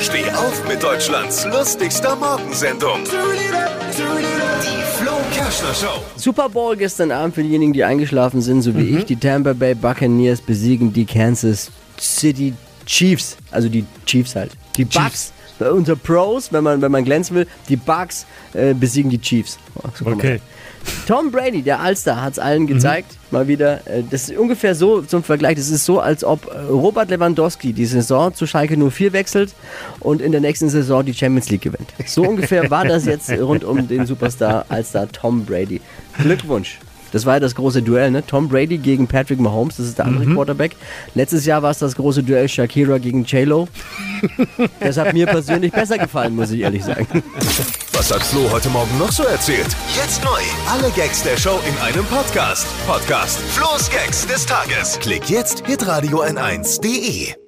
Steh auf mit Deutschlands lustigster Morgensendung. Die Flo Kerschner Show. Super Bowl gestern Abend für diejenigen, die eingeschlafen sind, so wie ich. Die Tampa Bay Buccaneers besiegen die Kansas City Chiefs. Also die Chiefs halt. Die Bucks. Unter Pros, wenn man, wenn man glänzen will, die Bucks äh, besiegen die Chiefs. Oh, so Okay. Tom Brady, der Allstar, hat es allen gezeigt. Mal wieder. Äh, Das ist ungefähr so zum Vergleich. Das ist so, als ob äh, Robert Lewandowski die Saison zu Schalke 04 wechselt und in der nächsten Saison die Champions League gewinnt. So ungefähr war das jetzt rund um den Superstar Allstar Tom Brady. Glückwunsch. Das war ja das große Duell, ne? Tom Brady gegen Patrick Mahomes, das ist der andere Quarterback. Letztes Jahr war es das große Duell Shakira gegen J-Lo. Das hat mir persönlich besser gefallen, muss ich ehrlich sagen. Was hat Flo heute Morgen noch so erzählt? Jetzt neu. Alle Gags der Show in einem Podcast. Podcast Flo's Gags des Tages. Klick jetzt, hitradio n1.de.